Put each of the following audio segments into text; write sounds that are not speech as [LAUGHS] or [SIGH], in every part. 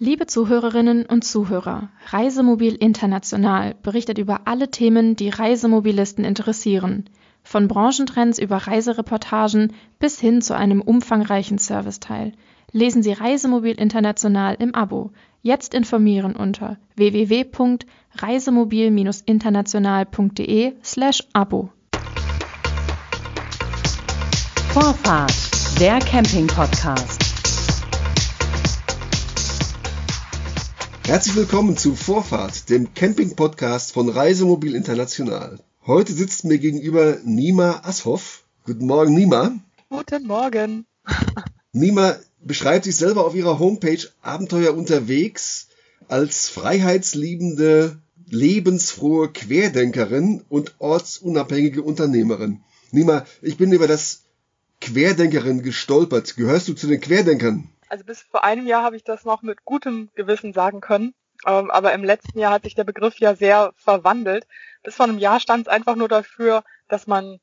Liebe Zuhörerinnen und Zuhörer, Reisemobil International berichtet über alle Themen, die Reisemobilisten interessieren. Von Branchentrends über Reisereportagen bis hin zu einem umfangreichen Serviceteil. Lesen Sie Reisemobil International im Abo. Jetzt informieren unter www.reisemobil-international.de slash Abo. Vorfahrt, der Camping-Podcast. Herzlich willkommen zu Vorfahrt, dem Camping-Podcast von Reisemobil International. Heute sitzt mir gegenüber Nima Ashoff. Guten Morgen, Nima. Guten Morgen. [LAUGHS] Nima beschreibt sich selber auf ihrer Homepage Abenteuer unterwegs als freiheitsliebende, lebensfrohe Querdenkerin und ortsunabhängige Unternehmerin. Nima, ich bin über das Querdenkerin gestolpert. Gehörst du zu den Querdenkern? Also bis vor einem Jahr habe ich das noch mit gutem Gewissen sagen können. Ähm, aber im letzten Jahr hat sich der Begriff ja sehr verwandelt. Bis vor einem Jahr stand es einfach nur dafür, dass man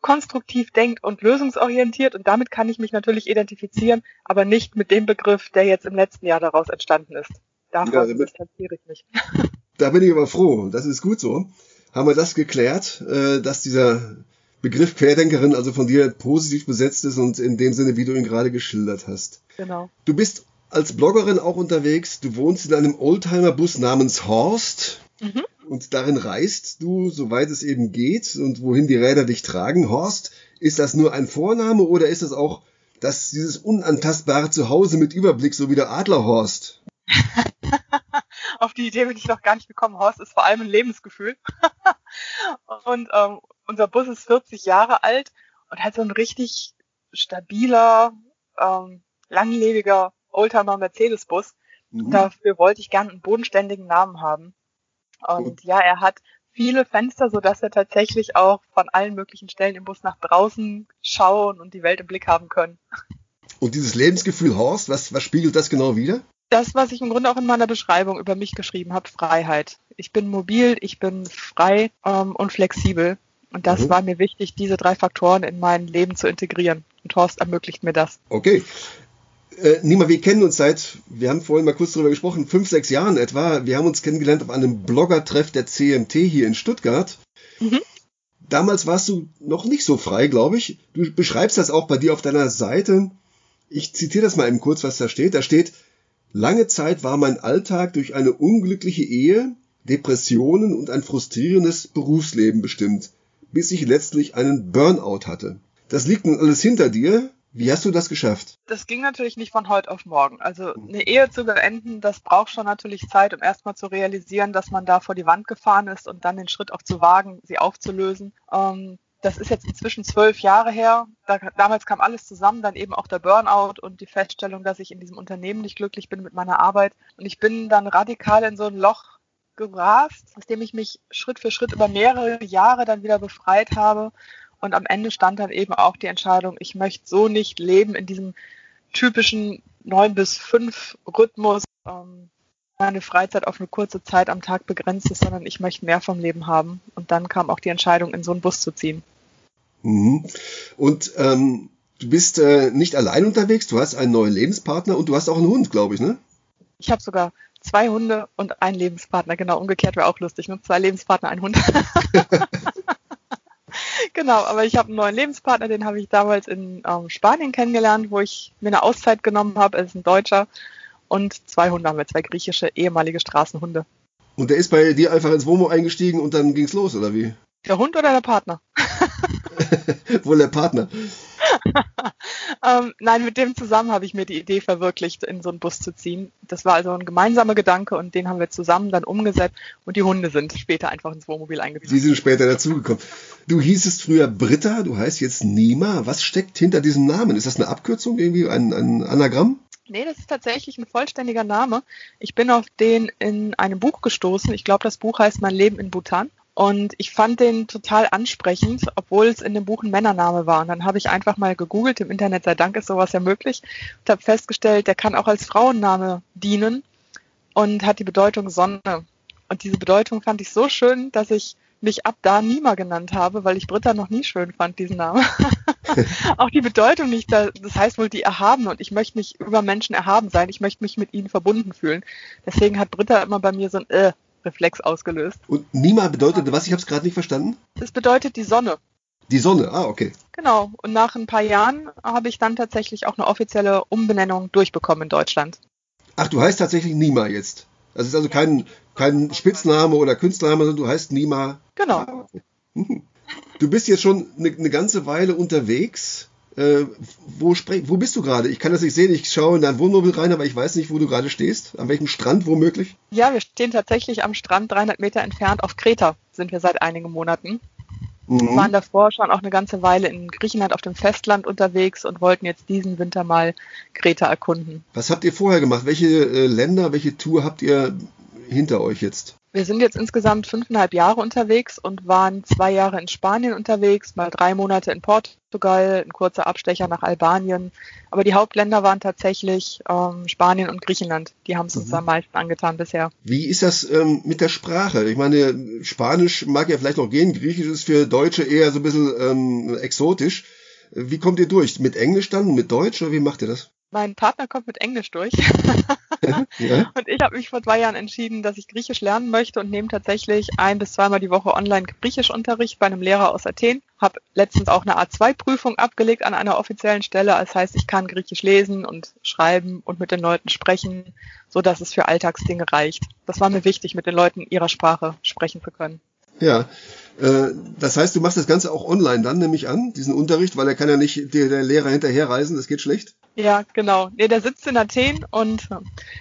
konstruktiv denkt und lösungsorientiert und damit kann ich mich natürlich identifizieren, aber nicht mit dem Begriff, der jetzt im letzten Jahr daraus entstanden ist. Davon ja, distanziere ich mich. Da bin ich aber froh. Das ist gut so. Haben wir das geklärt, äh, dass dieser Begriff Querdenkerin also von dir positiv besetzt ist und in dem Sinne, wie du ihn gerade geschildert hast. Genau. Du bist als Bloggerin auch unterwegs. Du wohnst in einem Oldtimer-Bus namens Horst. Mhm. Und darin reist du, soweit es eben geht, und wohin die Räder dich tragen. Horst, ist das nur ein Vorname oder ist das auch das, dieses unantastbare Zuhause mit Überblick, so wie der Adlerhorst? [LAUGHS] Auf die Idee bin ich noch gar nicht gekommen. Horst ist vor allem ein Lebensgefühl. [LAUGHS] und ähm, unser Bus ist 40 Jahre alt und hat so ein richtig stabiler, ähm, langlebiger Oldtimer Mercedes-Bus. Mhm. Dafür wollte ich gern einen bodenständigen Namen haben. Und ja, er hat viele Fenster, so dass er tatsächlich auch von allen möglichen Stellen im Bus nach draußen schauen und die Welt im Blick haben können. Und dieses Lebensgefühl Horst, was, was spiegelt das genau wider? Das, was ich im Grunde auch in meiner Beschreibung über mich geschrieben habe, Freiheit. Ich bin mobil, ich bin frei ähm, und flexibel. Und das mhm. war mir wichtig, diese drei Faktoren in mein Leben zu integrieren. Und Horst ermöglicht mir das. Okay. Äh, Nima, wir kennen uns seit, wir haben vorhin mal kurz darüber gesprochen, fünf, sechs Jahren etwa. Wir haben uns kennengelernt auf einem Blogger-Treff der CMT hier in Stuttgart. Mhm. Damals warst du noch nicht so frei, glaube ich. Du beschreibst das auch bei dir auf deiner Seite. Ich zitiere das mal eben kurz, was da steht. Da steht, lange Zeit war mein Alltag durch eine unglückliche Ehe, Depressionen und ein frustrierendes Berufsleben bestimmt, bis ich letztlich einen Burnout hatte. Das liegt nun alles hinter dir. Wie hast du das geschafft? Das ging natürlich nicht von heute auf morgen. Also eine Ehe zu beenden, das braucht schon natürlich Zeit, um erstmal zu realisieren, dass man da vor die Wand gefahren ist und dann den Schritt auch zu wagen, sie aufzulösen. Ähm, das ist jetzt inzwischen zwölf Jahre her. Da, damals kam alles zusammen, dann eben auch der Burnout und die Feststellung, dass ich in diesem Unternehmen nicht glücklich bin mit meiner Arbeit. Und ich bin dann radikal in so ein Loch gerast, aus dem ich mich Schritt für Schritt über mehrere Jahre dann wieder befreit habe und am Ende stand dann eben auch die Entscheidung, ich möchte so nicht leben in diesem typischen neun bis fünf Rhythmus, ähm, meine Freizeit auf eine kurze Zeit am Tag begrenzt ist, sondern ich möchte mehr vom Leben haben. Und dann kam auch die Entscheidung, in so einen Bus zu ziehen. Mhm. Und ähm, du bist äh, nicht allein unterwegs, du hast einen neuen Lebenspartner und du hast auch einen Hund, glaube ich, ne? Ich habe sogar zwei Hunde und einen Lebenspartner. Genau, umgekehrt wäre auch lustig, ne? Zwei Lebenspartner, ein Hund. [LAUGHS] genau, aber ich habe einen neuen Lebenspartner, den habe ich damals in ähm, Spanien kennengelernt, wo ich mir eine Auszeit genommen habe. Er ist ein Deutscher. Und zwei Hunde haben wir, zwei griechische ehemalige Straßenhunde. Und der ist bei dir einfach ins Womo eingestiegen und dann ging's los, oder wie? Der Hund oder der Partner? [LAUGHS] Wohl der Partner. [LAUGHS] ähm, nein, mit dem zusammen habe ich mir die Idee verwirklicht, in so einen Bus zu ziehen. Das war also ein gemeinsamer Gedanke und den haben wir zusammen dann umgesetzt und die Hunde sind später einfach ins Wohnmobil eingezogen. Die sind später dazugekommen. Du hießest früher Britta, du heißt jetzt Nima. Was steckt hinter diesem Namen? Ist das eine Abkürzung, irgendwie ein, ein Anagramm? Nee, das ist tatsächlich ein vollständiger Name. Ich bin auf den in einem Buch gestoßen. Ich glaube, das Buch heißt Mein Leben in Bhutan. Und ich fand den total ansprechend, obwohl es in dem Buch ein Männername war. Und dann habe ich einfach mal gegoogelt, im Internet sei Dank ist sowas ja möglich, und habe festgestellt, der kann auch als Frauenname dienen und hat die Bedeutung Sonne. Und diese Bedeutung fand ich so schön, dass ich mich ab da Nima genannt habe, weil ich Britta noch nie schön fand, diesen Namen. [LAUGHS] auch die Bedeutung nicht. Das heißt wohl die erhaben und ich möchte nicht über Menschen erhaben sein. Ich möchte mich mit ihnen verbunden fühlen. Deswegen hat Britta immer bei mir so ein äh, Reflex ausgelöst. Und Nima bedeutet was? Ich habe es gerade nicht verstanden. Das bedeutet die Sonne. Die Sonne, ah, okay. Genau. Und nach ein paar Jahren habe ich dann tatsächlich auch eine offizielle Umbenennung durchbekommen in Deutschland. Ach, du heißt tatsächlich Nima jetzt. Das ist also kein, kein Spitzname oder Künstlername, sondern du heißt Nima. Genau. Ah, okay. Du bist jetzt schon eine, eine ganze Weile unterwegs. Äh, wo, wo bist du gerade? Ich kann das nicht sehen. Ich schaue in dein Wohnmobil rein, aber ich weiß nicht, wo du gerade stehst. An welchem Strand womöglich? Ja, wir stehen tatsächlich am Strand 300 Meter entfernt auf Kreta. Sind wir seit einigen Monaten. Mhm. Wir waren davor schon auch eine ganze Weile in Griechenland auf dem Festland unterwegs und wollten jetzt diesen Winter mal Kreta erkunden. Was habt ihr vorher gemacht? Welche äh, Länder, welche Tour habt ihr hinter euch jetzt? Wir sind jetzt insgesamt fünfeinhalb Jahre unterwegs und waren zwei Jahre in Spanien unterwegs, mal drei Monate in Portugal, ein kurzer Abstecher nach Albanien. Aber die Hauptländer waren tatsächlich ähm, Spanien und Griechenland. Die haben es uns mhm. am meisten angetan bisher. Wie ist das ähm, mit der Sprache? Ich meine, Spanisch mag ja vielleicht noch gehen, Griechisch ist für Deutsche eher so ein bisschen ähm, exotisch. Wie kommt ihr durch? Mit Englisch dann, mit Deutsch oder wie macht ihr das? Mein Partner kommt mit Englisch durch. [LAUGHS] ja. Und ich habe mich vor zwei Jahren entschieden, dass ich Griechisch lernen möchte und nehme tatsächlich ein bis zweimal die Woche online Griechischunterricht bei einem Lehrer aus Athen. Habe letztens auch eine A2-Prüfung abgelegt an einer offiziellen Stelle. Das heißt, ich kann Griechisch lesen und schreiben und mit den Leuten sprechen, so dass es für Alltagsdinge reicht. Das war mir wichtig, mit den Leuten ihrer Sprache sprechen zu können. Ja, äh, das heißt, du machst das Ganze auch online dann, nehme ich an, diesen Unterricht, weil er kann ja nicht der, der Lehrer hinterherreisen, das geht schlecht. Ja, genau. Nee, der sitzt in Athen und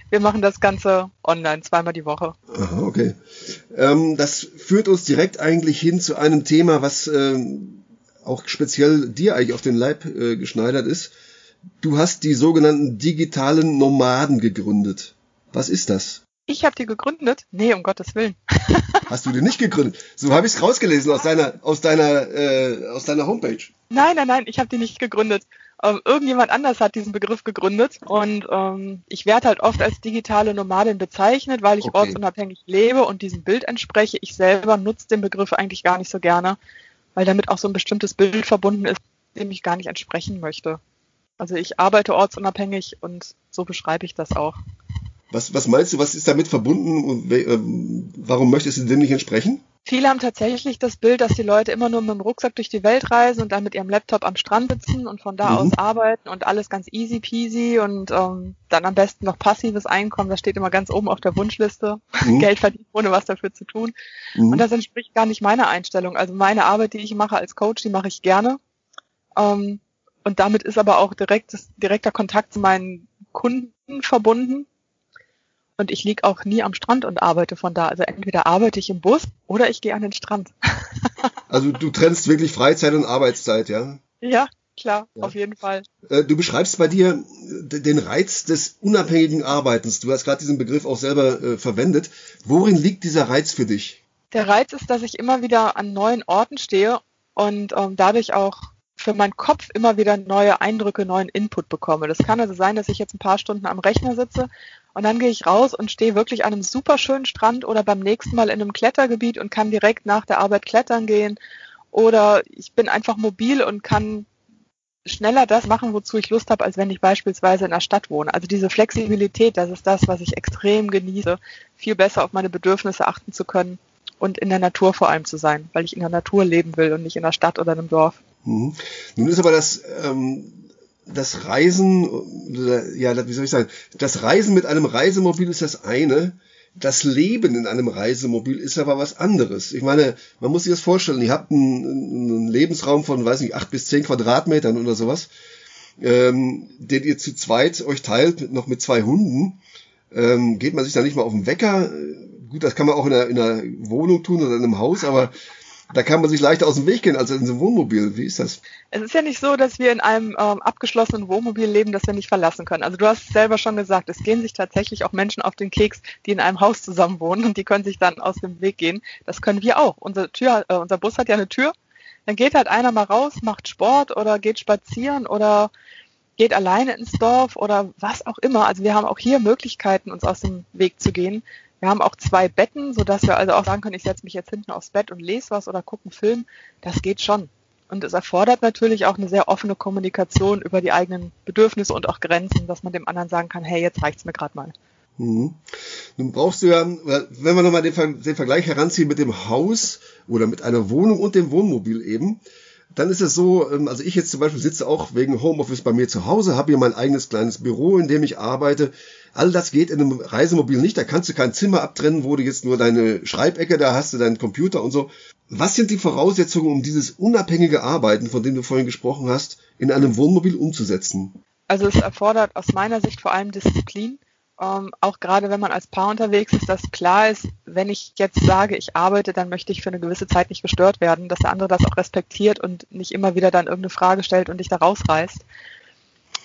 wir machen das Ganze online, zweimal die Woche. Aha, okay. Ähm, das führt uns direkt eigentlich hin zu einem Thema, was ähm, auch speziell dir eigentlich auf den Leib äh, geschneidert ist. Du hast die sogenannten digitalen Nomaden gegründet. Was ist das? Ich habe die gegründet? Nee, um Gottes Willen. [LAUGHS] Hast du die nicht gegründet? So habe ich es rausgelesen aus deiner, aus deiner, äh, aus deiner Homepage. Nein, nein, nein, ich habe die nicht gegründet. Ähm, irgendjemand anders hat diesen Begriff gegründet und ähm, ich werde halt oft als digitale Nomadin bezeichnet, weil ich okay. ortsunabhängig lebe und diesem Bild entspreche. Ich selber nutze den Begriff eigentlich gar nicht so gerne, weil damit auch so ein bestimmtes Bild verbunden ist, dem ich gar nicht entsprechen möchte. Also ich arbeite ortsunabhängig und so beschreibe ich das auch. Was, was meinst du, was ist damit verbunden und äh, warum möchtest du dem nicht entsprechen? Viele haben tatsächlich das Bild, dass die Leute immer nur mit dem Rucksack durch die Welt reisen und dann mit ihrem Laptop am Strand sitzen und von da mhm. aus arbeiten und alles ganz easy peasy und ähm, dann am besten noch passives Einkommen, das steht immer ganz oben auf der Wunschliste. [LAUGHS] Mhm. Geld verdienen, ohne was dafür zu tun. Mhm. Und das entspricht gar nicht meiner Einstellung. Also meine Arbeit, die ich mache als Coach, die mache ich gerne. Ähm, und damit ist aber auch direkt, direkter Kontakt zu meinen Kunden verbunden und ich liege auch nie am Strand und arbeite von da. Also entweder arbeite ich im Bus oder ich gehe an den Strand. [LAUGHS] also du trennst wirklich Freizeit und Arbeitszeit, ja? Ja, klar, ja. auf jeden Fall. Äh, du beschreibst bei dir den Reiz des unabhängigen Arbeitens. Du hast gerade diesen Begriff auch selber äh, verwendet. Worin liegt dieser Reiz für dich? Der Reiz ist, dass ich immer wieder an neuen Orten stehe und ähm, dadurch auch für meinen Kopf immer wieder neue Eindrücke, neuen Input bekomme. Das kann also sein, dass ich jetzt ein paar Stunden am Rechner sitze und dann gehe ich raus und stehe wirklich an einem super schönen Strand oder beim nächsten Mal in einem Klettergebiet und kann direkt nach der Arbeit klettern gehen. Oder ich bin einfach mobil und kann schneller das machen, wozu ich Lust habe, als wenn ich beispielsweise in der Stadt wohne. Also diese Flexibilität, das ist das, was ich extrem genieße, viel besser auf meine Bedürfnisse achten zu können und in der Natur vor allem zu sein, weil ich in der Natur leben will und nicht in der Stadt oder einem Dorf. Mhm. Nun ist aber das, ähm, das Reisen, ja, wie soll ich sagen, das Reisen mit einem Reisemobil ist das eine. Das Leben in einem Reisemobil ist aber was anderes. Ich meine, man muss sich das vorstellen. Ihr habt einen, einen Lebensraum von, weiß nicht, acht bis zehn Quadratmetern oder sowas, ähm, den ihr zu zweit euch teilt, noch mit zwei Hunden. Ähm, geht man sich da nicht mal auf den Wecker? Gut, das kann man auch in einer, in einer Wohnung tun oder in einem Haus, aber da kann man sich leichter aus dem Weg gehen als in so einem Wohnmobil. Wie ist das? Es ist ja nicht so, dass wir in einem ähm, abgeschlossenen Wohnmobil leben, das wir nicht verlassen können. Also du hast selber schon gesagt, es gehen sich tatsächlich auch Menschen auf den Keks, die in einem Haus zusammen wohnen und die können sich dann aus dem Weg gehen. Das können wir auch. Unsere Tür, äh, unser Bus hat ja eine Tür. Dann geht halt einer mal raus, macht Sport oder geht spazieren oder geht alleine ins Dorf oder was auch immer. Also wir haben auch hier Möglichkeiten, uns aus dem Weg zu gehen. Wir haben auch zwei Betten, sodass wir also auch sagen können, ich setze mich jetzt hinten aufs Bett und lese was oder gucke einen Film. Das geht schon. Und es erfordert natürlich auch eine sehr offene Kommunikation über die eigenen Bedürfnisse und auch Grenzen, dass man dem anderen sagen kann, hey, jetzt reicht's mir gerade mal. Mhm. Nun brauchst du ja, wenn wir nochmal den, den Vergleich heranziehen mit dem Haus oder mit einer Wohnung und dem Wohnmobil eben, dann ist es so, ähm, also ich jetzt zum Beispiel sitze auch wegen Homeoffice bei mir zu Hause, habe hier mein eigenes kleines Büro, in dem ich arbeite. All das geht in einem Reisemobil nicht. Da kannst du kein Zimmer abtrennen, wo du jetzt nur deine Schreibecke da hast, du deinen Computer und so. Was sind die Voraussetzungen, um dieses unabhängige Arbeiten, von dem du vorhin gesprochen hast, in einem Wohnmobil umzusetzen? Also es erfordert aus meiner Sicht vor allem Disziplin ähm, auch gerade wenn man als Paar unterwegs ist, dass klar ist, wenn ich jetzt sage, ich arbeite, dann möchte ich für eine gewisse Zeit nicht gestört werden, dass der andere das auch respektiert und nicht immer wieder dann irgendeine Frage stellt und dich da rausreißt.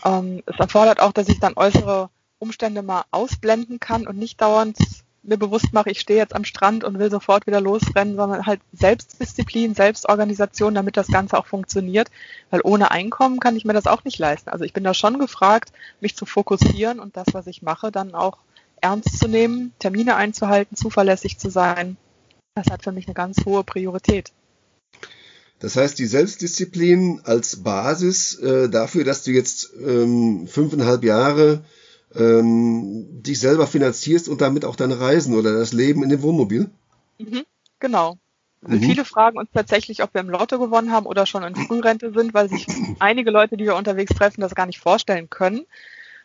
Ähm, es erfordert auch, dass ich dann äußere Umstände mal ausblenden kann und nicht dauernd mir bewusst mache, ich stehe jetzt am Strand und will sofort wieder losrennen, sondern halt Selbstdisziplin, Selbstorganisation, damit das Ganze auch funktioniert. Weil ohne Einkommen kann ich mir das auch nicht leisten. Also ich bin da schon gefragt, mich zu fokussieren und das, was ich mache, dann auch ernst zu nehmen, Termine einzuhalten, zuverlässig zu sein. Das hat für mich eine ganz hohe Priorität. Das heißt, die Selbstdisziplin als Basis äh, dafür, dass du jetzt ähm, fünfeinhalb Jahre ähm, dich selber finanzierst und damit auch deine Reisen oder das Leben in dem Wohnmobil? Mhm, genau. Mhm. Viele fragen uns tatsächlich, ob wir im Lotto gewonnen haben oder schon in Frührente sind, weil sich einige Leute, die wir unterwegs treffen, das gar nicht vorstellen können,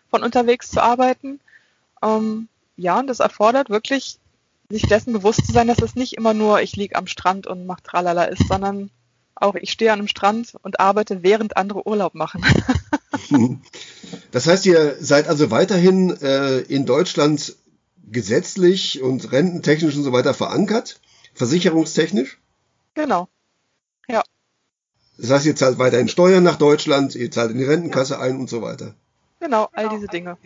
von unterwegs zu arbeiten. Ähm, ja, und das erfordert wirklich, sich dessen bewusst zu sein, dass es nicht immer nur ich liege am Strand und mach Tralala ist, sondern auch ich stehe an einem Strand und arbeite, während andere Urlaub machen. [LAUGHS] [LAUGHS] Das heißt, ihr seid also weiterhin äh, in Deutschland gesetzlich und rententechnisch und so weiter verankert, versicherungstechnisch? Genau. Ja. Das heißt, ihr zahlt weiterhin Steuern nach Deutschland, ihr zahlt in die Rentenkasse ein und so weiter. Genau, all diese Dinge.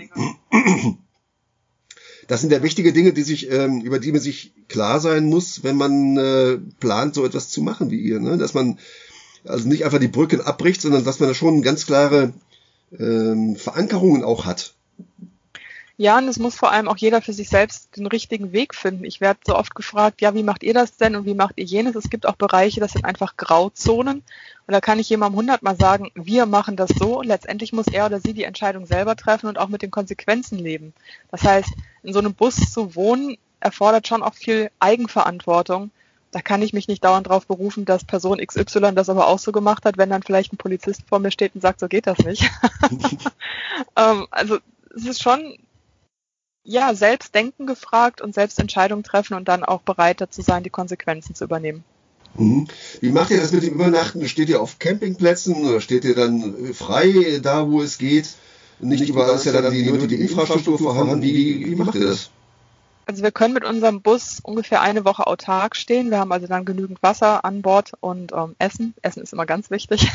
Das sind ja wichtige Dinge, die sich, ähm, über die man sich klar sein muss, wenn man äh, plant, so etwas zu machen wie ihr. Ne? Dass man also nicht einfach die Brücken abbricht, sondern dass man da schon ganz klare ähm, Verankerungen auch hat. Ja, und es muss vor allem auch jeder für sich selbst den richtigen Weg finden. Ich werde so oft gefragt, ja, wie macht ihr das denn und wie macht ihr jenes? Es gibt auch Bereiche, das sind einfach Grauzonen. Und da kann ich jemandem hundertmal sagen, wir machen das so. Und letztendlich muss er oder sie die Entscheidung selber treffen und auch mit den Konsequenzen leben. Das heißt, in so einem Bus zu wohnen erfordert schon auch viel Eigenverantwortung da kann ich mich nicht dauernd darauf berufen, dass Person XY das aber auch so gemacht hat, wenn dann vielleicht ein Polizist vor mir steht und sagt, so geht das nicht. [LAUGHS] ähm, also es ist schon ja Selbstdenken gefragt und Selbstentscheidungen treffen und dann auch bereit dazu sein, die Konsequenzen zu übernehmen. Mhm. Wie macht ihr das mit dem Übernachten? Steht ihr auf Campingplätzen oder steht ihr dann frei da, wo es geht? Nicht, nicht überall ist ja dann die nötige Infrastruktur vorhanden. Wie, wie macht ihr das? Also wir können mit unserem Bus ungefähr eine Woche autark stehen. Wir haben also dann genügend Wasser an Bord und ähm, Essen. Essen ist immer ganz wichtig.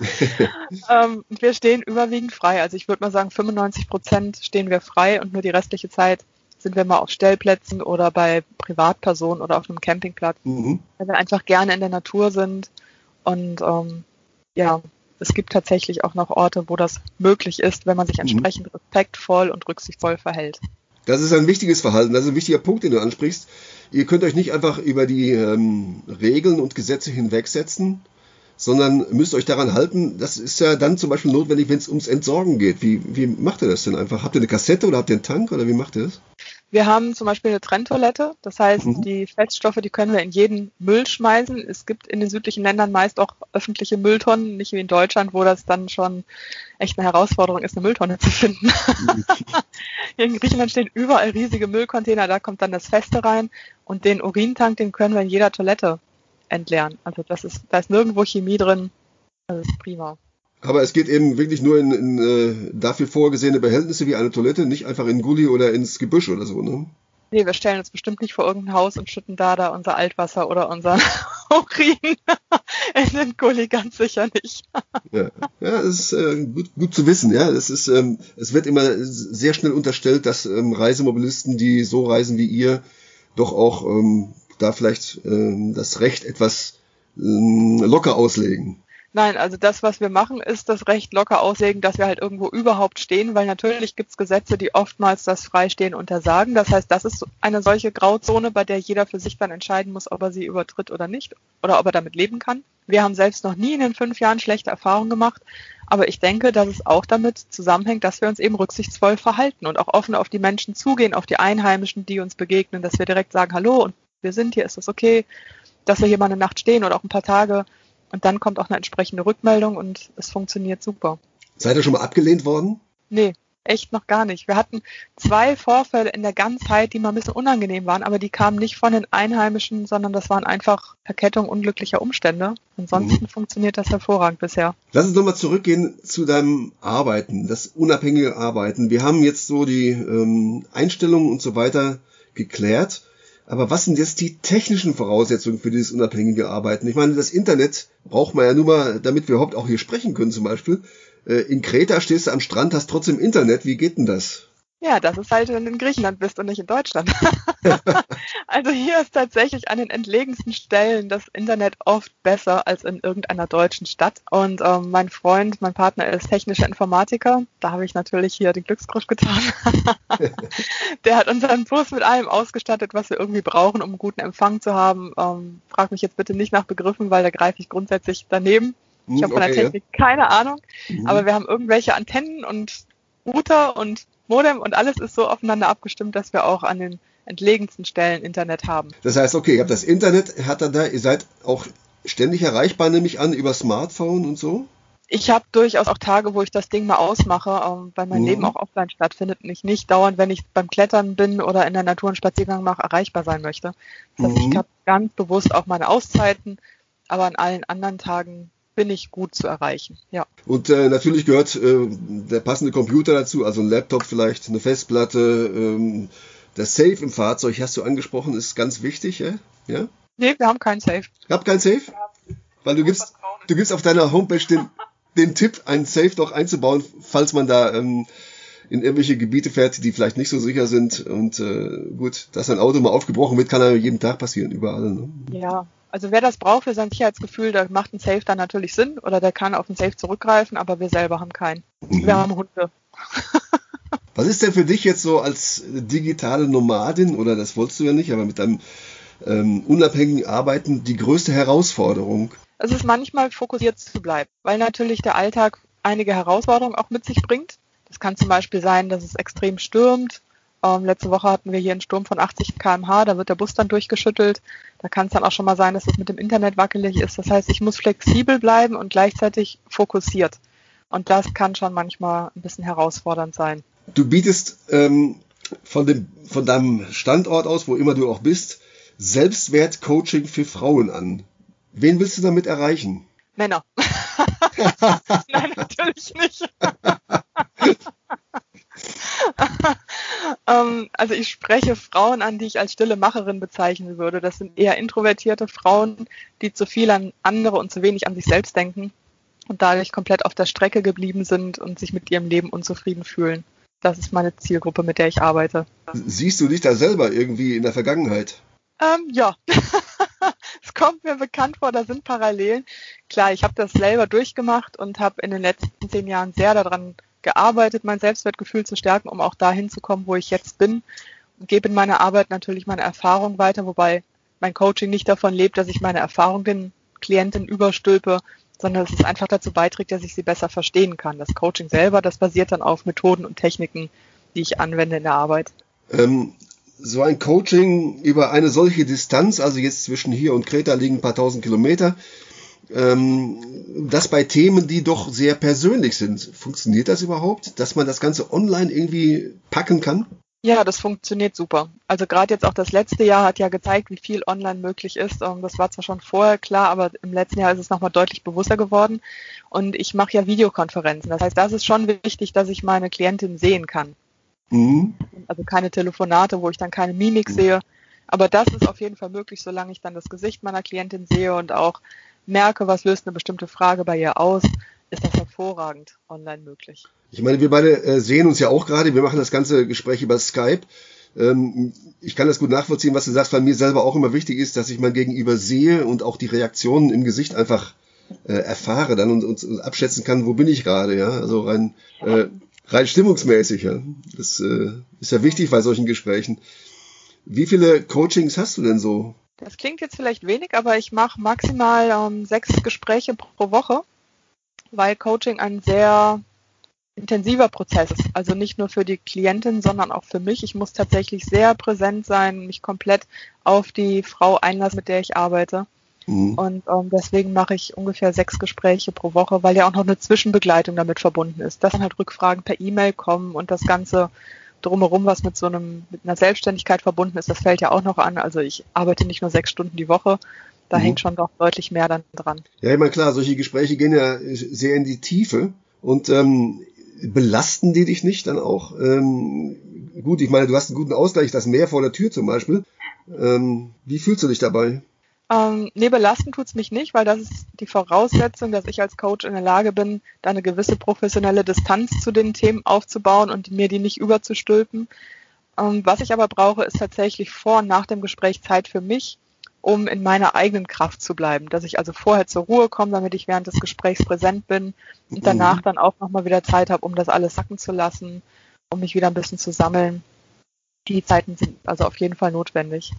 [LAUGHS] ähm, wir stehen überwiegend frei. Also ich würde mal sagen, 95 Prozent stehen wir frei und nur die restliche Zeit sind wir mal auf Stellplätzen oder bei Privatpersonen oder auf einem Campingplatz, mhm. weil wir einfach gerne in der Natur sind. Und ähm, ja, es gibt tatsächlich auch noch Orte, wo das möglich ist, wenn man sich mhm. entsprechend respektvoll und rücksichtsvoll verhält. Das ist ein wichtiges Verhalten, das ist ein wichtiger Punkt, den du ansprichst. Ihr könnt euch nicht einfach über die ähm, Regeln und Gesetze hinwegsetzen, sondern müsst euch daran halten. Das ist ja dann zum Beispiel notwendig, wenn es ums Entsorgen geht. Wie, wie macht ihr das denn einfach? Habt ihr eine Kassette oder habt ihr einen Tank oder wie macht ihr das? Wir haben zum Beispiel eine Trenntoilette. Das heißt, mhm. die Feststoffe, die können wir in jeden Müll schmeißen. Es gibt in den südlichen Ländern meist auch öffentliche Mülltonnen, nicht wie in Deutschland, wo das dann schon echt eine Herausforderung ist, eine Mülltonne zu finden. Mhm. [LAUGHS] in Griechenland stehen überall riesige Müllcontainer, da kommt dann das Feste rein und den Urintank, den können wir in jeder Toilette entleeren. Also das ist, da ist nirgendwo Chemie drin. Das ist prima. Aber es geht eben wirklich nur in, in äh, dafür vorgesehene Behältnisse wie eine Toilette, nicht einfach in Gully oder ins Gebüsch oder so, ne? Nee, wir stellen uns bestimmt nicht vor irgendein Haus und schütten da da unser Altwasser oder unser [LAUGHS] Urin [LAUGHS] in den Gully, ganz sicher nicht. [LAUGHS] ja, ja, das ist äh, gut, gut zu wissen, ja. Das ist, ähm, es wird immer sehr schnell unterstellt, dass ähm, Reisemobilisten, die so reisen wie ihr, doch auch ähm, da vielleicht ähm, das Recht etwas ähm, locker auslegen. Nein, also das, was wir machen, ist das Recht locker auslegen, dass wir halt irgendwo überhaupt stehen, weil natürlich gibt es Gesetze, die oftmals das Freistehen untersagen. Das heißt, das ist eine solche Grauzone, bei der jeder für sich dann entscheiden muss, ob er sie übertritt oder nicht oder ob er damit leben kann. Wir haben selbst noch nie in den fünf Jahren schlechte Erfahrungen gemacht. Aber ich denke, dass es auch damit zusammenhängt, dass wir uns eben rücksichtsvoll verhalten und auch offen auf die Menschen zugehen, auf die Einheimischen, die uns begegnen, dass wir direkt sagen, hallo und wir sind hier, ist das okay, dass wir hier mal eine Nacht stehen oder auch ein paar Tage. Und dann kommt auch eine entsprechende Rückmeldung und es funktioniert super. Seid ihr schon mal abgelehnt worden? Nee, echt noch gar nicht. Wir hatten zwei Vorfälle in der Ganzheit, die mal ein bisschen unangenehm waren, aber die kamen nicht von den Einheimischen, sondern das waren einfach Verkettung unglücklicher Umstände. Ansonsten mhm. funktioniert das hervorragend bisher. Lass uns nochmal zurückgehen zu deinem Arbeiten, das unabhängige Arbeiten. Wir haben jetzt so die ähm, Einstellungen und so weiter geklärt. Aber was sind jetzt die technischen Voraussetzungen für dieses unabhängige Arbeiten? Ich meine, das Internet braucht man ja nur mal, damit wir überhaupt auch hier sprechen können zum Beispiel. Äh, in Kreta stehst du am Strand, hast trotzdem Internet. Wie geht denn das? Ja, das ist halt, wenn du in Griechenland bist und nicht in Deutschland. [LAUGHS] also hier ist tatsächlich an den entlegensten Stellen das Internet oft besser als in irgendeiner deutschen Stadt. Und ähm, mein Freund, mein Partner ist technischer Informatiker. Da habe ich natürlich hier den Glücksgriff getan. [LAUGHS] Der hat unseren Bus mit allem ausgestattet, was wir irgendwie brauchen, um einen guten Empfang zu haben. Ähm, frag mich jetzt bitte nicht nach Begriffen, weil da greife ich grundsätzlich daneben. Ich hm, habe von okay, der Technik ja. keine Ahnung, mhm. aber wir haben irgendwelche Antennen und Router und Modem und alles ist so aufeinander abgestimmt, dass wir auch an den entlegensten Stellen Internet haben. Das heißt, okay, ihr habt das Internet, hat er da, ihr seid auch ständig erreichbar, nehme ich an, über Smartphone und so? Ich habe durchaus auch Tage, wo ich das Ding mal ausmache, ähm, weil mein mhm. Leben auch offline stattfindet und ich nicht dauernd, wenn ich beim Klettern bin oder in der Natur einen Spaziergang mache, erreichbar sein möchte. Das heißt, mhm. ich habe ganz bewusst auch meine Auszeiten, aber an allen anderen Tagen bin ich gut zu erreichen. Ja. Und äh, natürlich gehört äh, der passende Computer dazu, also ein Laptop vielleicht, eine Festplatte. Ähm, das Safe im Fahrzeug, hast du angesprochen, ist ganz wichtig, äh? ja? Nee, wir haben keinen Safe. Ihr habt keinen Safe? Weil du gibst, du gibst auf deiner Homepage den, den Tipp, einen Safe doch einzubauen, falls man da ähm, in irgendwelche Gebiete fährt, die vielleicht nicht so sicher sind. Und äh, gut, dass ein Auto mal aufgebrochen wird, kann ja jeden Tag passieren, überall. Ne? Ja, also wer das braucht für sein Sicherheitsgefühl, da macht ein Safe dann natürlich Sinn oder der kann auf ein Safe zurückgreifen, aber wir selber haben keinen. Mhm. Wir haben Hunde. [LAUGHS] Was ist denn für dich jetzt so als digitale Nomadin, oder das wolltest du ja nicht, aber mit deinem ähm, unabhängigen Arbeiten die größte Herausforderung? Es ist manchmal fokussiert zu bleiben, weil natürlich der Alltag einige Herausforderungen auch mit sich bringt. Das kann zum Beispiel sein, dass es extrem stürmt ähm, letzte Woche hatten wir hier einen Sturm von 80 km/h, da wird der Bus dann durchgeschüttelt. Da kann es dann auch schon mal sein, dass es mit dem Internet wackelig ist. Das heißt, ich muss flexibel bleiben und gleichzeitig fokussiert. Und das kann schon manchmal ein bisschen herausfordernd sein. Du bietest ähm, von, dem, von deinem Standort aus, wo immer du auch bist, Selbstwert-Coaching für Frauen an. Wen willst du damit erreichen? Männer. [LAUGHS] [LAUGHS] Nein, natürlich nicht. [LAUGHS] ähm, also ich spreche Frauen an, die ich als stille Macherin bezeichnen würde. Das sind eher introvertierte Frauen, die zu viel an andere und zu wenig an sich selbst denken und dadurch komplett auf der Strecke geblieben sind und sich mit ihrem Leben unzufrieden fühlen. Das ist meine Zielgruppe, mit der ich arbeite. Siehst du dich da selber irgendwie in der Vergangenheit? Ähm, ja. [LAUGHS] es kommt mir bekannt vor, da sind Parallelen. Klar, ich habe das selber durchgemacht und habe in den letzten zehn Jahren sehr daran gearbeitet, mein Selbstwertgefühl zu stärken, um auch dahin zu kommen, wo ich jetzt bin. Und gebe in meiner Arbeit natürlich meine Erfahrung weiter, wobei mein Coaching nicht davon lebt, dass ich meine Erfahrung den Klienten überstülpe, sondern dass es einfach dazu beiträgt, dass ich sie besser verstehen kann. Das Coaching selber, das basiert dann auf Methoden und Techniken, die ich anwende in der Arbeit. Ähm, so ein Coaching über eine solche Distanz, also jetzt zwischen hier und Kreta liegen ein paar tausend Kilometer, ähm, das bei Themen, die doch sehr persönlich sind. Funktioniert das überhaupt, dass man das Ganze online irgendwie packen kann? Ja, das funktioniert super. Also gerade jetzt auch das letzte Jahr hat ja gezeigt, wie viel online möglich ist. Und das war zwar schon vorher klar, aber im letzten Jahr ist es nochmal deutlich bewusster geworden. Und ich mache ja Videokonferenzen. Das heißt, das ist schon wichtig, dass ich meine Klientin sehen kann. Mhm. Also keine Telefonate, wo ich dann keine Mimik sehe. Aber das ist auf jeden Fall möglich, solange ich dann das Gesicht meiner Klientin sehe und auch merke, was löst eine bestimmte Frage bei ihr aus, ist das hervorragend online möglich. Ich meine, wir beide äh, sehen uns ja auch gerade. Wir machen das ganze Gespräch über Skype. Ähm, ich kann das gut nachvollziehen, was du sagst, weil mir selber auch immer wichtig ist, dass ich mein Gegenüber sehe und auch die Reaktionen im Gesicht einfach äh, erfahre dann und, abschätzen kann, wo bin ich gerade, ja. Also rein, äh, rein stimmungsmäßig, ja. Das ist ja wichtig bei solchen Gesprächen. Wie viele Coachings hast du denn so Das klingt jetzt vielleicht wenig, aber ich mache maximal ähm, sechs Gespräche pro Woche, weil Coaching ein sehr intensiver Prozess ist. Also nicht nur für die Klientin, sondern auch für mich. Ich muss tatsächlich sehr präsent sein, mich komplett auf die Frau einlassen, mit der ich arbeite. Mhm. Und ähm, deswegen mache ich ungefähr sechs Gespräche pro Woche, weil ja auch noch eine Zwischenbegleitung damit verbunden ist. Dass dann halt Rückfragen per E-Mail kommen und das Ganze drumherum, was mit so einem, mit einer Selbstständigkeit verbunden ist, das fällt ja auch noch an. Also ich arbeite nicht nur sechs Stunden die Woche, da mhm. hängt schon doch deutlich mehr dann dran. Ja, immer klar, solche Gespräche gehen ja sehr in die Tiefe. Und ähm, belasten die dich nicht dann auch? Ähm, gut, ich meine, du hast einen guten Ausgleich, das Meer vor der Tür zum Beispiel. Ähm, wie fühlst du dich dabei? Ähm, nee, belasten tut's mich nicht, weil das ist die Voraussetzung, dass ich als Coach in der Lage bin, da eine gewisse professionelle Distanz zu den Themen aufzubauen und mir die nicht überzustülpen. Ähm, was ich aber brauche, ist tatsächlich vor und nach dem Gespräch Zeit für mich, um in meiner eigenen Kraft zu bleiben. Dass ich also vorher zur Ruhe komme, damit ich während des Gesprächs präsent bin und danach mhm. dann auch nochmal wieder Zeit habe, um das alles sacken zu lassen, um mich wieder ein bisschen zu sammeln. Die Zeiten sind also auf jeden Fall notwendig.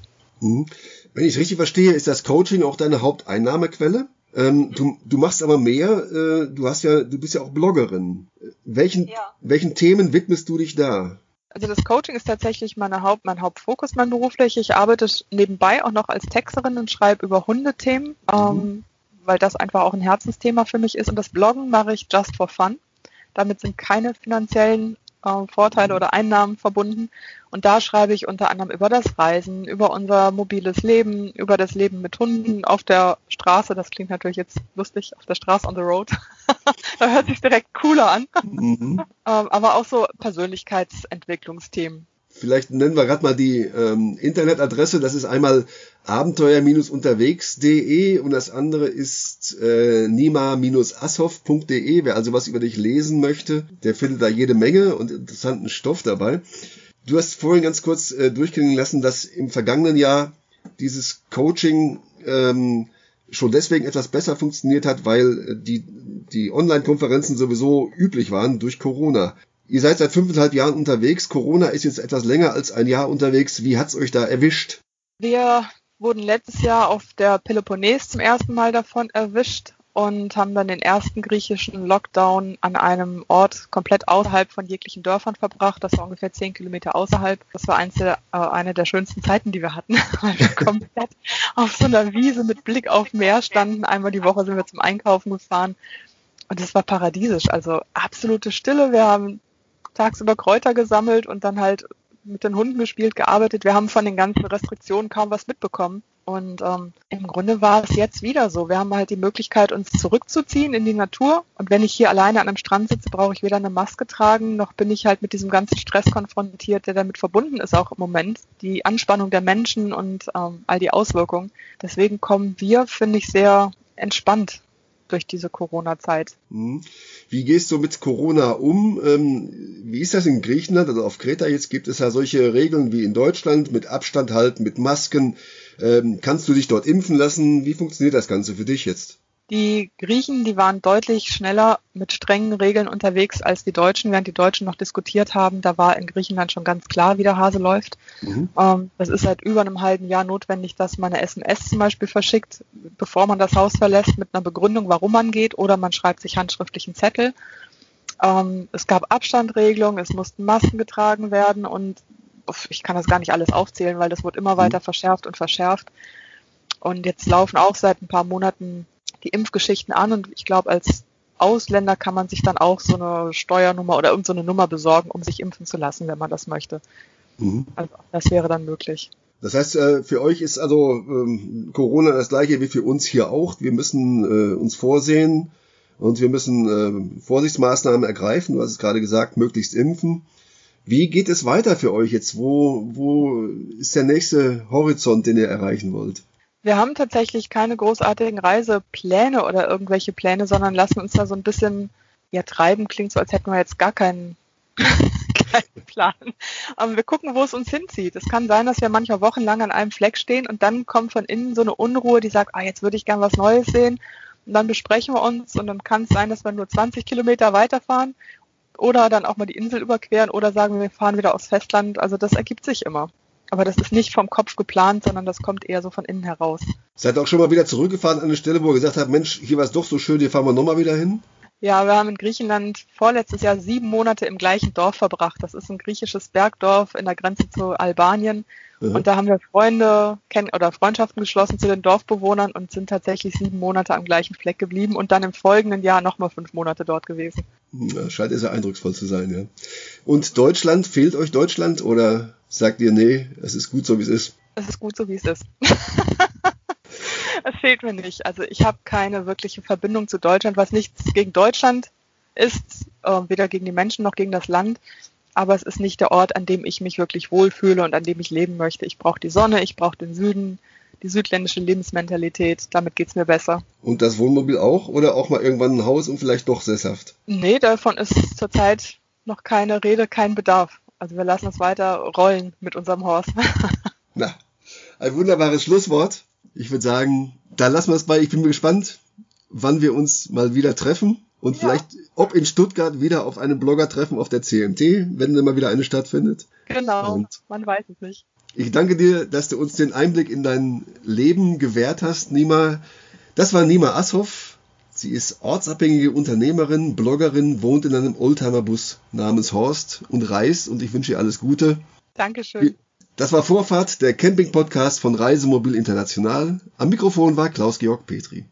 Wenn ich richtig verstehe, ist das Coaching auch deine Haupteinnahmequelle? Ähm, du, du machst aber mehr, äh, du hast ja, du bist ja auch Bloggerin. Welchen, ja. welchen Themen widmest du dich da? Also das Coaching ist tatsächlich meine Haupt, mein Hauptfokus, mein beruflich. Ich arbeite nebenbei auch noch als Texterin und schreibe über Hundethemen, mhm. ähm, weil das einfach auch ein Herzensthema für mich ist. Und das Bloggen mache ich just for fun. Damit sind keine finanziellen äh, Vorteile oder Einnahmen verbunden. Und da schreibe ich unter anderem über das Reisen, über unser mobiles Leben, über das Leben mit Hunden auf der Straße. Das klingt natürlich jetzt lustig, auf der Straße on the road. [LAUGHS] da hört sich direkt cooler an. Mhm. Ähm, aber auch so Persönlichkeitsentwicklungsthemen. Vielleicht nennen wir gerade mal die ähm, Internetadresse. Das ist einmal abenteuer-unterwegs.de und das andere ist äh, nima-ashoff.de. Wer also was über dich lesen möchte, der findet da jede Menge und interessanten Stoff dabei. Du hast vorhin ganz kurz äh, durchklingen lassen, dass im vergangenen Jahr dieses Coaching ähm, schon deswegen etwas besser funktioniert hat, weil äh, die, die Online-Konferenzen sowieso üblich waren durch Corona. Ihr seid seit fünfeinhalb Jahren unterwegs. Corona ist jetzt etwas länger als ein Jahr unterwegs. Wie hat's euch da erwischt? Wir wurden letztes Jahr auf der Peloponnes zum ersten Mal davon erwischt und haben dann den ersten griechischen Lockdown an einem Ort komplett außerhalb von jeglichen Dörfern verbracht. Das war ungefähr zehn Kilometer außerhalb. Das war eins der, äh, eine der schönsten Zeiten, die wir hatten, [LAUGHS] weil wir komplett auf so einer Wiese mit Blick auf Meer standen. Einmal die Woche sind wir zum Einkaufen gefahren und es war paradiesisch. Also absolute Stille. Wir haben tagsüber Kräuter gesammelt und dann halt mit den Hunden gespielt, gearbeitet. Wir haben von den ganzen Restriktionen kaum was mitbekommen. Und ähm, im Grunde war es jetzt wieder so. Wir haben halt die Möglichkeit, uns zurückzuziehen in die Natur. Und wenn ich hier alleine an einem Strand sitze, brauche ich weder eine Maske tragen, noch bin ich halt mit diesem ganzen Stress konfrontiert, der damit verbunden ist, auch im Moment. Die Anspannung der Menschen und ähm, all die Auswirkungen. Deswegen kommen wir, finde ich, sehr entspannt durch diese Corona-Zeit. Mhm. Wie gehst du mit Corona um? Ähm, wie ist das in Griechenland? Also auf Kreta jetzt gibt es ja solche Regeln wie in Deutschland mit Abstand halten, mit Masken. Ähm, kannst du dich dort impfen lassen? Wie funktioniert das Ganze für dich jetzt? Die Griechen, die waren deutlich schneller mit strengen Regeln unterwegs als die Deutschen, während die Deutschen noch diskutiert haben. Da war in Griechenland schon ganz klar, wie der Hase läuft. Mhm. Ähm, es ist seit über einem halben Jahr notwendig, dass man eine SMS zum Beispiel verschickt, bevor man das Haus verlässt, mit einer Begründung, warum man geht, oder man schreibt sich handschriftlichen Zettel. Ähm, es gab Abstandregelungen, es mussten Masken getragen werden und ich kann das gar nicht alles aufzählen, weil das wird immer mhm. weiter verschärft und verschärft. Und jetzt laufen auch seit ein paar Monaten die Impfgeschichten an und ich glaube, als Ausländer kann man sich dann auch so eine Steuernummer oder irgendeine so Nummer besorgen, um sich impfen zu lassen, wenn man das möchte. Mhm. Also das wäre dann möglich. Das heißt, äh, für euch ist also ähm, Corona das gleiche wie für uns hier auch. Wir müssen äh, uns vorsehen und wir müssen äh, Vorsichtsmaßnahmen ergreifen. Du hast es gerade gesagt, möglichst impfen. Wie geht es weiter für euch jetzt? Wo, wo ist der nächste Horizont, den ihr erreichen wollt? Wir haben tatsächlich keine großartigen Reisepläne oder irgendwelche Pläne, sondern lassen uns da so ein bisschen ja, treiben. Klingt so, als hätten wir jetzt gar keinen, [LAUGHS] keinen Plan. Aber wir gucken, wo es uns hinzieht. Es kann sein, dass wir manchmal wochenlang an einem Fleck stehen und dann kommt von innen so eine Unruhe, die sagt, ah, jetzt würde ich gern was Neues sehen. Und dann besprechen wir uns und dann kann es sein, dass wir nur 20 Kilometer weiterfahren oder dann auch mal die Insel überqueren oder sagen, wir fahren wieder aufs Festland. Also das ergibt sich immer. Aber das ist nicht vom Kopf geplant, sondern das kommt eher so von innen heraus. Seid ihr auch schon mal wieder zurückgefahren an eine Stelle, wo ihr gesagt habt, Mensch, hier war es doch so schön, hier fahren wir nochmal wieder hin? Ja, wir haben in Griechenland vorletztes Jahr sieben Monate im gleichen Dorf verbracht. Das ist ein griechisches Bergdorf in der Grenze zu Albanien. Mhm. Und da haben wir Freunde kennen oder Freundschaften geschlossen zu den Dorfbewohnern und sind tatsächlich sieben Monate am gleichen Fleck geblieben und dann im folgenden Jahr nochmal fünf Monate dort gewesen. Ja, scheint sehr eindrucksvoll zu sein, ja. Und Deutschland, fehlt euch Deutschland oder sagt ihr, nee, es ist gut so, wie es ist? Es ist gut so, wie es ist. [LAUGHS] Es fehlt mir nicht. Also ich habe keine wirkliche Verbindung zu Deutschland, was nichts gegen Deutschland ist, äh, weder gegen die Menschen noch gegen das Land. Aber es ist nicht der Ort, an dem ich mich wirklich wohlfühle und an dem ich leben möchte. Ich brauche die Sonne, ich brauche den Süden, die südländische Lebensmentalität. Damit geht's mir besser. Und das Wohnmobil auch? Oder auch mal irgendwann ein Haus und vielleicht doch sesshaft? Nee, davon ist zurzeit noch keine Rede, kein Bedarf. Also wir lassen es weiter rollen mit unserem Haus. [LAUGHS] Na, ein wunderbares Schlusswort. Ich würde sagen, da lassen wir es bei. Ich bin gespannt, wann wir uns mal wieder treffen. Und ja. vielleicht, ob in Stuttgart wieder auf einem Blogger-Treffen auf der CMT, wenn mal wieder eine stattfindet. Genau, und man weiß es nicht. Ich danke dir, dass du uns den Einblick in dein Leben gewährt hast, Nima. Das war Nima Ashoff. Sie ist ortsabhängige Unternehmerin, Bloggerin, wohnt in einem Oldtimer-Bus namens Horst und reist und ich wünsche ihr alles Gute. Dankeschön. Das war Vorfahrt, der Camping-Podcast von Reisemobil International. Am Mikrofon war Klaus-Georg Petri.